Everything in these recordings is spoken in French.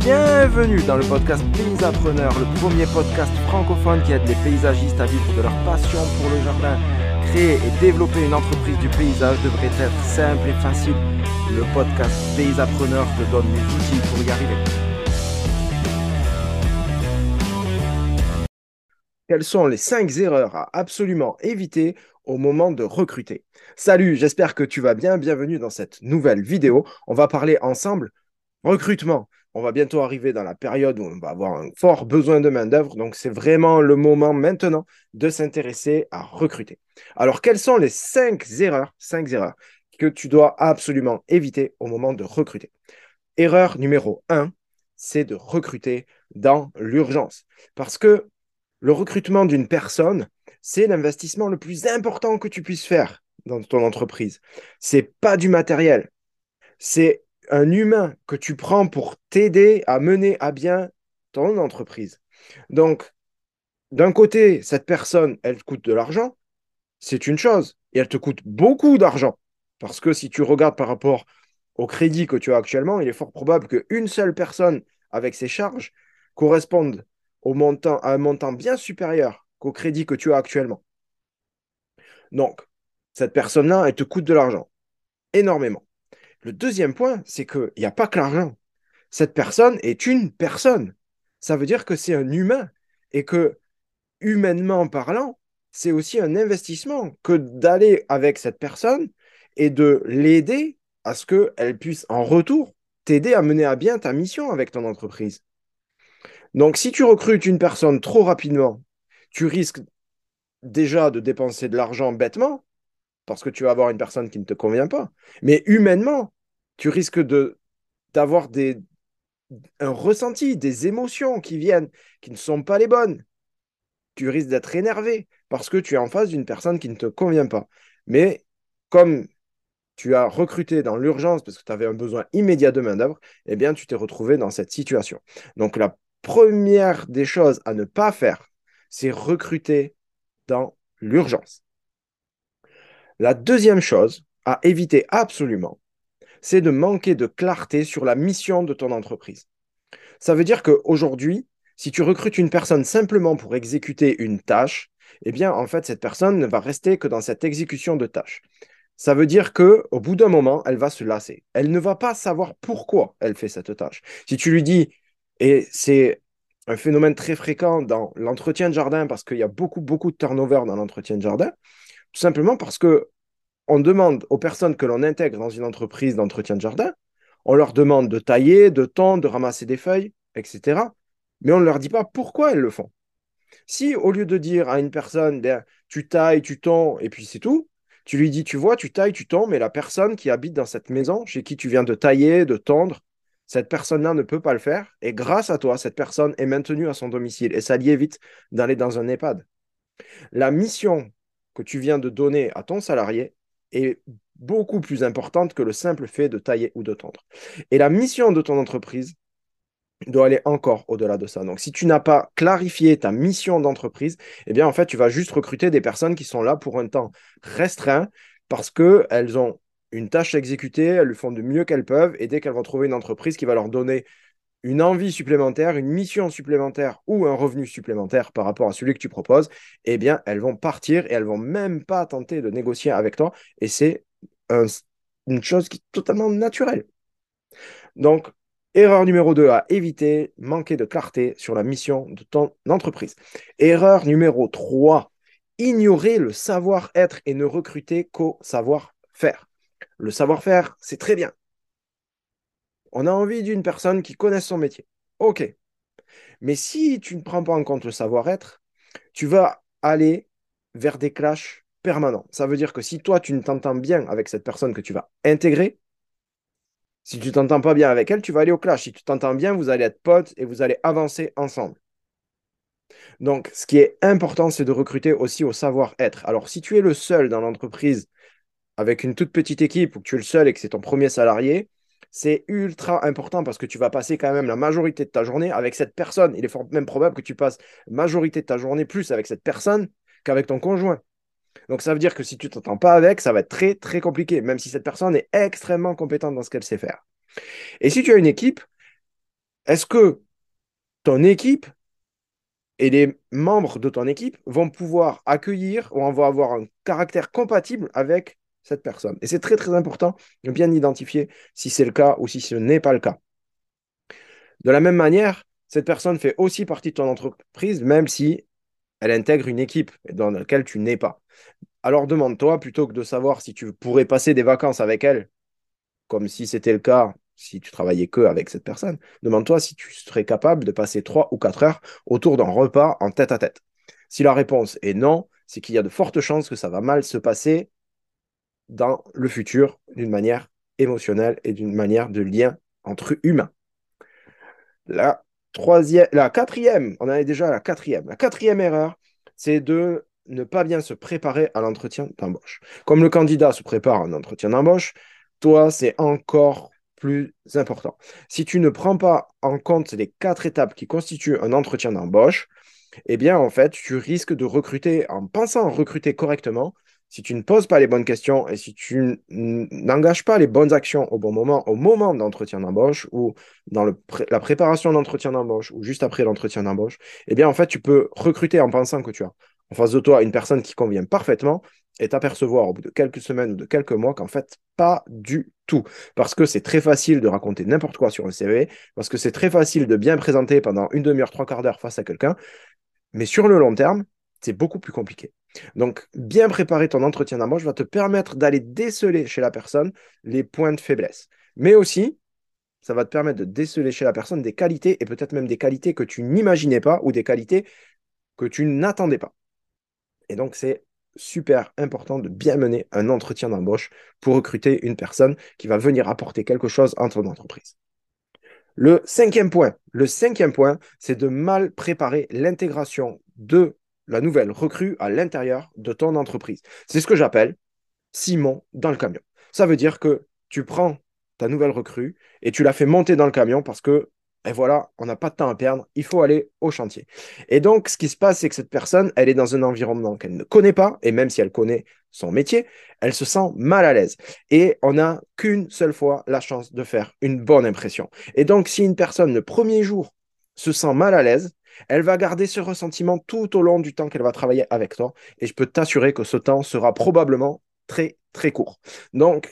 Bienvenue dans le podcast Paysapreneur, le premier podcast francophone qui aide les paysagistes à vivre de leur passion pour le jardin. Créer et développer une entreprise du paysage devrait être simple et facile. Le podcast Paysapreneur te donne les outils pour y arriver. Quelles sont les 5 erreurs à absolument éviter au moment de recruter? Salut, j'espère que tu vas bien. Bienvenue dans cette nouvelle vidéo. On va parler ensemble recrutement on va bientôt arriver dans la période où on va avoir un fort besoin de main-d'œuvre. Donc, c'est vraiment le moment maintenant de s'intéresser à recruter. Alors, quelles sont les cinq erreurs, cinq erreurs que tu dois absolument éviter au moment de recruter? Erreur numéro un, c'est de recruter dans l'urgence. Parce que le recrutement d'une personne, c'est l'investissement le plus important que tu puisses faire dans ton entreprise. C'est pas du matériel. C'est un humain que tu prends pour t'aider à mener à bien ton entreprise. Donc, d'un côté, cette personne, elle coûte de l'argent, c'est une chose, et elle te coûte beaucoup d'argent. Parce que si tu regardes par rapport au crédit que tu as actuellement, il est fort probable qu'une seule personne avec ses charges corresponde au montant, à un montant bien supérieur qu'au crédit que tu as actuellement. Donc, cette personne-là, elle te coûte de l'argent, énormément. Le deuxième point, c'est qu'il n'y a pas que l'argent. Cette personne est une personne. Ça veut dire que c'est un humain et que, humainement parlant, c'est aussi un investissement que d'aller avec cette personne et de l'aider à ce qu'elle puisse en retour t'aider à mener à bien ta mission avec ton entreprise. Donc si tu recrutes une personne trop rapidement, tu risques déjà de dépenser de l'argent bêtement parce que tu vas avoir une personne qui ne te convient pas. Mais humainement, tu risques de d'avoir des un ressenti, des émotions qui viennent, qui ne sont pas les bonnes. Tu risques d'être énervé parce que tu es en face d'une personne qui ne te convient pas. Mais comme tu as recruté dans l'urgence parce que tu avais un besoin immédiat de main-d'œuvre, eh bien, tu t'es retrouvé dans cette situation. Donc, la première des choses à ne pas faire, c'est recruter dans l'urgence. La deuxième chose à éviter absolument, c'est de manquer de clarté sur la mission de ton entreprise. Ça veut dire qu'aujourd'hui, si tu recrutes une personne simplement pour exécuter une tâche, eh bien, en fait, cette personne ne va rester que dans cette exécution de tâche. Ça veut dire que au bout d'un moment, elle va se lasser. Elle ne va pas savoir pourquoi elle fait cette tâche. Si tu lui dis, et c'est un phénomène très fréquent dans l'entretien de jardin, parce qu'il y a beaucoup, beaucoup de turnover dans l'entretien de jardin, tout simplement parce que on demande aux personnes que l'on intègre dans une entreprise d'entretien de jardin, on leur demande de tailler, de tondre, de ramasser des feuilles, etc. Mais on ne leur dit pas pourquoi elles le font. Si au lieu de dire à une personne, ben, tu tailles, tu tonds, et puis c'est tout, tu lui dis, tu vois, tu tailles, tu tonds, mais la personne qui habite dans cette maison, chez qui tu viens de tailler, de tondre, cette personne-là ne peut pas le faire. Et grâce à toi, cette personne est maintenue à son domicile. Et ça lui évite d'aller dans un EHPAD. La mission que tu viens de donner à ton salarié est beaucoup plus importante que le simple fait de tailler ou de tendre. Et la mission de ton entreprise doit aller encore au-delà de ça. Donc, si tu n'as pas clarifié ta mission d'entreprise, eh bien, en fait, tu vas juste recruter des personnes qui sont là pour un temps restreint parce qu'elles ont une tâche à exécuter, elles le font de mieux qu'elles peuvent, et dès qu'elles vont trouver une entreprise qui va leur donner une envie supplémentaire, une mission supplémentaire ou un revenu supplémentaire par rapport à celui que tu proposes, eh bien, elles vont partir et elles vont même pas tenter de négocier avec toi. Et c'est une chose qui est totalement naturelle. Donc, erreur numéro 2 à éviter, manquer de clarté sur la mission de ton entreprise. Erreur numéro 3, ignorer le savoir-être et ne recruter qu'au savoir-faire. Le savoir-faire, c'est très bien. On a envie d'une personne qui connaisse son métier. OK. Mais si tu ne prends pas en compte le savoir-être, tu vas aller vers des clashs permanents. Ça veut dire que si toi, tu ne t'entends bien avec cette personne que tu vas intégrer, si tu ne t'entends pas bien avec elle, tu vas aller au clash. Si tu t'entends bien, vous allez être potes et vous allez avancer ensemble. Donc, ce qui est important, c'est de recruter aussi au savoir-être. Alors, si tu es le seul dans l'entreprise avec une toute petite équipe ou que tu es le seul et que c'est ton premier salarié, c'est ultra important parce que tu vas passer quand même la majorité de ta journée avec cette personne. Il est même probable que tu passes la majorité de ta journée plus avec cette personne qu'avec ton conjoint. Donc ça veut dire que si tu t'entends pas avec, ça va être très très compliqué, même si cette personne est extrêmement compétente dans ce qu'elle sait faire. Et si tu as une équipe, est-ce que ton équipe et les membres de ton équipe vont pouvoir accueillir ou vont avoir un caractère compatible avec cette personne. Et c'est très très important de bien identifier si c'est le cas ou si ce n'est pas le cas. De la même manière, cette personne fait aussi partie de ton entreprise, même si elle intègre une équipe dans laquelle tu n'es pas. Alors demande-toi, plutôt que de savoir si tu pourrais passer des vacances avec elle, comme si c'était le cas si tu travaillais que avec cette personne, demande-toi si tu serais capable de passer 3 ou 4 heures autour d'un repas en tête à tête. Si la réponse est non, c'est qu'il y a de fortes chances que ça va mal se passer dans le futur d'une manière émotionnelle et d'une manière de lien entre humains. La troisième, la quatrième, on en est déjà à la quatrième. La quatrième erreur, c'est de ne pas bien se préparer à l'entretien d'embauche. Comme le candidat se prépare à un entretien d'embauche, toi, c'est encore plus important. Si tu ne prends pas en compte les quatre étapes qui constituent un entretien d'embauche, eh bien, en fait, tu risques de recruter en pensant recruter correctement. Si tu ne poses pas les bonnes questions et si tu n'engages pas les bonnes actions au bon moment, au moment d'entretien d'embauche ou dans la préparation d'entretien d'embauche ou juste après l'entretien d'embauche, eh bien, en fait, tu peux recruter en pensant que tu as en face de toi une personne qui convient parfaitement et t'apercevoir au bout de quelques semaines ou de quelques mois qu'en fait, pas du tout. Parce que c'est très facile de raconter n'importe quoi sur un CV, parce que c'est très facile de bien présenter pendant une demi-heure, trois quarts d'heure face à quelqu'un, mais sur le long terme, c'est beaucoup plus compliqué. Donc, bien préparer ton entretien d'embauche va te permettre d'aller déceler chez la personne les points de faiblesse. Mais aussi, ça va te permettre de déceler chez la personne des qualités et peut-être même des qualités que tu n'imaginais pas ou des qualités que tu n'attendais pas. Et donc, c'est super important de bien mener un entretien d'embauche pour recruter une personne qui va venir apporter quelque chose à ton entreprise. Le cinquième point, le cinquième point, c'est de mal préparer l'intégration de la nouvelle recrue à l'intérieur de ton entreprise. C'est ce que j'appelle Simon dans le camion. Ça veut dire que tu prends ta nouvelle recrue et tu la fais monter dans le camion parce que et voilà, on n'a pas de temps à perdre, il faut aller au chantier. Et donc, ce qui se passe, c'est que cette personne, elle est dans un environnement qu'elle ne connaît pas, et même si elle connaît son métier, elle se sent mal à l'aise. Et on n'a qu'une seule fois la chance de faire une bonne impression. Et donc, si une personne, le premier jour, se sent mal à l'aise, elle va garder ce ressentiment tout au long du temps qu'elle va travailler avec toi. Et je peux t'assurer que ce temps sera probablement très, très court. Donc,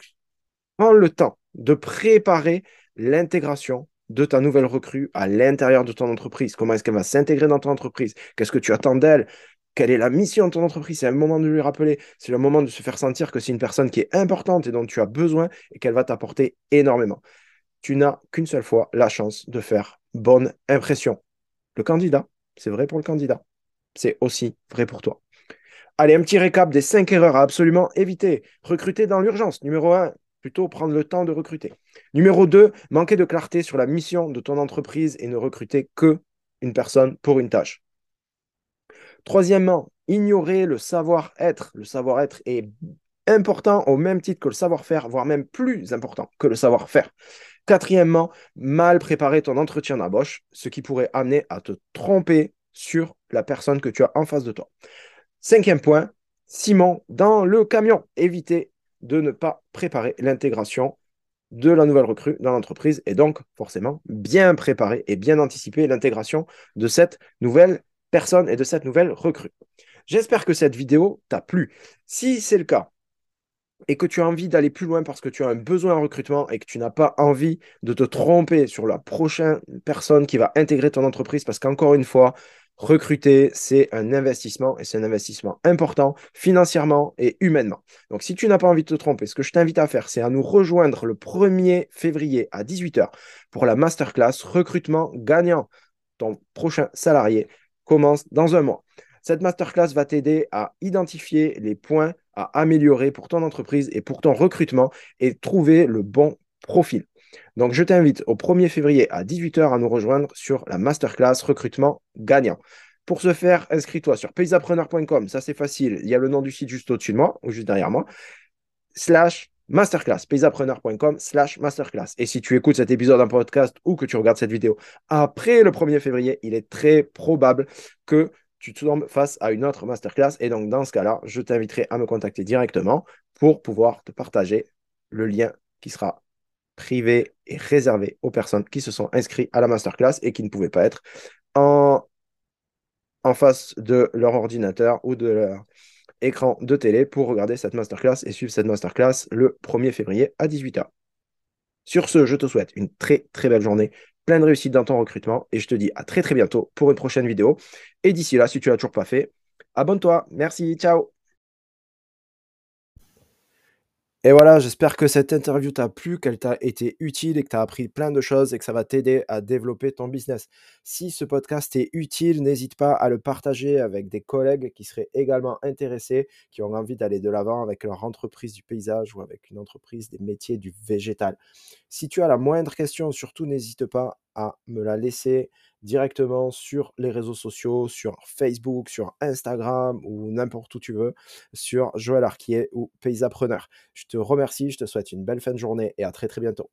prends le temps de préparer l'intégration de ta nouvelle recrue à l'intérieur de ton entreprise. Comment est-ce qu'elle va s'intégrer dans ton entreprise? Qu'est-ce que tu attends d'elle? Quelle est la mission de ton entreprise? C'est le moment de lui rappeler. C'est le moment de se faire sentir que c'est une personne qui est importante et dont tu as besoin et qu'elle va t'apporter énormément. Tu n'as qu'une seule fois la chance de faire bonne impression. Le candidat, c'est vrai pour le candidat. C'est aussi vrai pour toi. Allez, un petit récap des cinq erreurs à absolument éviter. Recruter dans l'urgence. Numéro 1, plutôt prendre le temps de recruter. Numéro 2, manquer de clarté sur la mission de ton entreprise et ne recruter que une personne pour une tâche. Troisièmement, ignorer le savoir-être. Le savoir-être est important au même titre que le savoir-faire, voire même plus important que le savoir-faire. Quatrièmement, mal préparer ton entretien d'embauche, ce qui pourrait amener à te tromper sur la personne que tu as en face de toi. Cinquième point, Simon, dans le camion, éviter de ne pas préparer l'intégration de la nouvelle recrue dans l'entreprise et donc forcément bien préparer et bien anticiper l'intégration de cette nouvelle personne et de cette nouvelle recrue. J'espère que cette vidéo t'a plu. Si c'est le cas et que tu as envie d'aller plus loin parce que tu as un besoin en recrutement et que tu n'as pas envie de te tromper sur la prochaine personne qui va intégrer ton entreprise parce qu'encore une fois, recruter, c'est un investissement et c'est un investissement important financièrement et humainement. Donc, si tu n'as pas envie de te tromper, ce que je t'invite à faire, c'est à nous rejoindre le 1er février à 18h pour la masterclass recrutement gagnant. Ton prochain salarié commence dans un mois. Cette masterclass va t'aider à identifier les points améliorer pour ton entreprise et pour ton recrutement et trouver le bon profil. Donc, je t'invite au 1er février à 18h à nous rejoindre sur la masterclass recrutement gagnant. Pour ce faire, inscris-toi sur paysapreneur.com, ça c'est facile. Il y a le nom du site juste au-dessus de moi ou juste derrière moi. Slash masterclass, paysapreneur.com slash masterclass. Et si tu écoutes cet épisode en podcast ou que tu regardes cette vidéo après le 1er février, il est très probable que tu tombes face à une autre masterclass. Et donc, dans ce cas-là, je t'inviterai à me contacter directement pour pouvoir te partager le lien qui sera privé et réservé aux personnes qui se sont inscrites à la masterclass et qui ne pouvaient pas être en, en face de leur ordinateur ou de leur écran de télé pour regarder cette masterclass et suivre cette masterclass le 1er février à 18h. Sur ce, je te souhaite une très très belle journée, plein de réussite dans ton recrutement et je te dis à très très bientôt pour une prochaine vidéo. Et d'ici là, si tu l'as toujours pas fait, abonne-toi. Merci, ciao et voilà, j'espère que cette interview t'a plu, qu'elle t'a été utile et que tu as appris plein de choses et que ça va t'aider à développer ton business. Si ce podcast est utile, n'hésite pas à le partager avec des collègues qui seraient également intéressés, qui ont envie d'aller de l'avant avec leur entreprise du paysage ou avec une entreprise des métiers du végétal. Si tu as la moindre question, surtout n'hésite pas à me la laisser directement sur les réseaux sociaux, sur Facebook, sur Instagram ou n'importe où tu veux, sur Joël Arquier ou Paysapreneur. Je te remercie, je te souhaite une belle fin de journée et à très très bientôt.